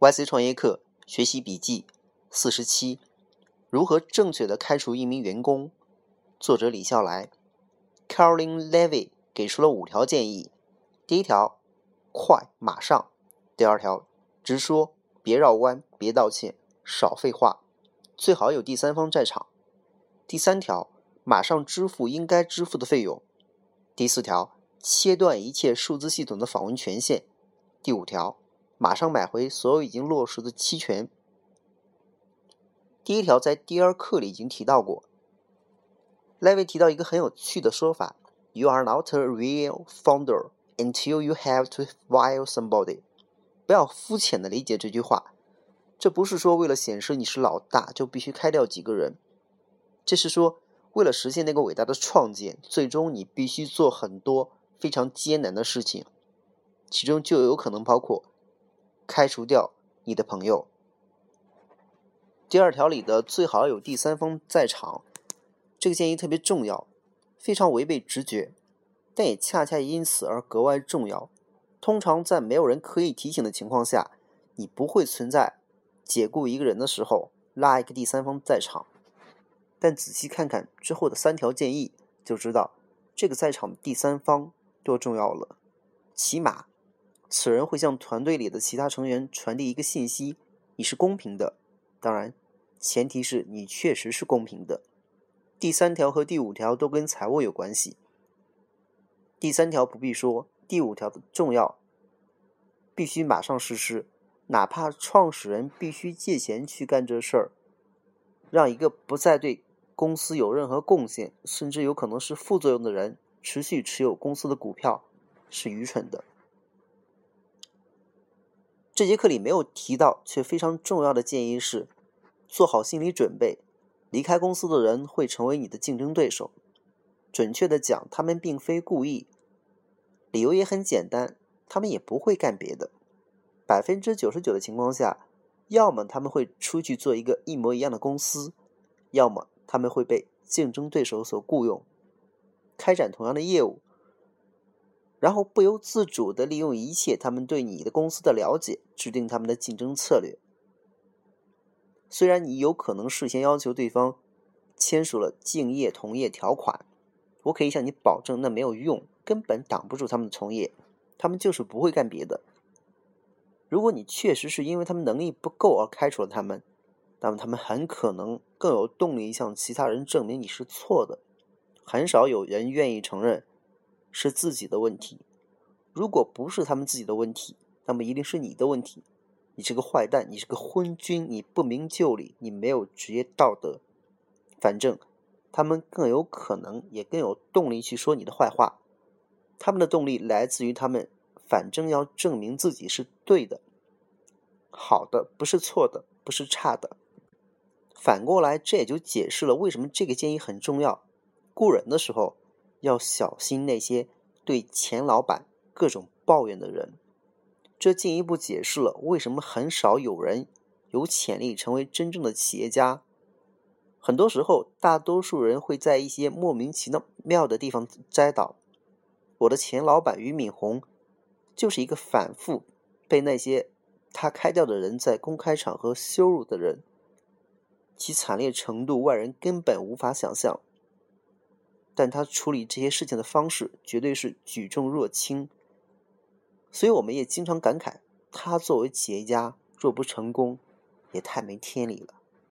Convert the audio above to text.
YC 创业课学习笔记四十七：如何正确的开除一名员工？作者李笑来，Caroline Levy 给出了五条建议。第一条，快，马上；第二条，直说，别绕弯，别道歉，少废话，最好有第三方在场；第三条，马上支付应该支付的费用；第四条，切断一切数字系统的访问权限；第五条。马上买回所有已经落实的期权。第一条在第二课里已经提到过。莱维提到一个很有趣的说法：“You are not a real founder until you have to fire somebody。”不要肤浅的理解这句话，这不是说为了显示你是老大就必须开掉几个人，这是说为了实现那个伟大的创建，最终你必须做很多非常艰难的事情，其中就有可能包括。开除掉你的朋友。第二条里的最好有第三方在场，这个建议特别重要，非常违背直觉，但也恰恰因此而格外重要。通常在没有人刻意提醒的情况下，你不会存在解雇一个人的时候拉一个第三方在场。但仔细看看之后的三条建议，就知道这个在场的第三方多重要了。起码。此人会向团队里的其他成员传递一个信息：你是公平的。当然，前提是你确实是公平的。第三条和第五条都跟财务有关系。第三条不必说，第五条的重要，必须马上实施，哪怕创始人必须借钱去干这事儿，让一个不再对公司有任何贡献，甚至有可能是副作用的人持续持有公司的股票，是愚蠢的。这节课里没有提到却非常重要的建议是：做好心理准备，离开公司的人会成为你的竞争对手。准确的讲，他们并非故意，理由也很简单，他们也不会干别的。百分之九十九的情况下，要么他们会出去做一个一模一样的公司，要么他们会被竞争对手所雇佣，开展同样的业务。然后不由自主的利用一切他们对你的公司的了解，制定他们的竞争策略。虽然你有可能事先要求对方签署了竞业同业条款，我可以向你保证那没有用，根本挡不住他们的从业，他们就是不会干别的。如果你确实是因为他们能力不够而开除了他们，那么他们很可能更有动力向其他人证明你是错的。很少有人愿意承认。是自己的问题，如果不是他们自己的问题，那么一定是你的问题。你是个坏蛋，你是个昏君，你不明就里，你没有职业道德。反正他们更有可能，也更有动力去说你的坏话。他们的动力来自于他们，反正要证明自己是对的，好的不是错的，不是差的。反过来，这也就解释了为什么这个建议很重要。雇人的时候。要小心那些对前老板各种抱怨的人，这进一步解释了为什么很少有人有潜力成为真正的企业家。很多时候，大多数人会在一些莫名其妙的地方栽倒。我的前老板俞敏洪就是一个反复被那些他开掉的人在公开场合羞辱的人，其惨烈程度外人根本无法想象。但他处理这些事情的方式绝对是举重若轻，所以我们也经常感慨，他作为企业家若不成功，也太没天理了。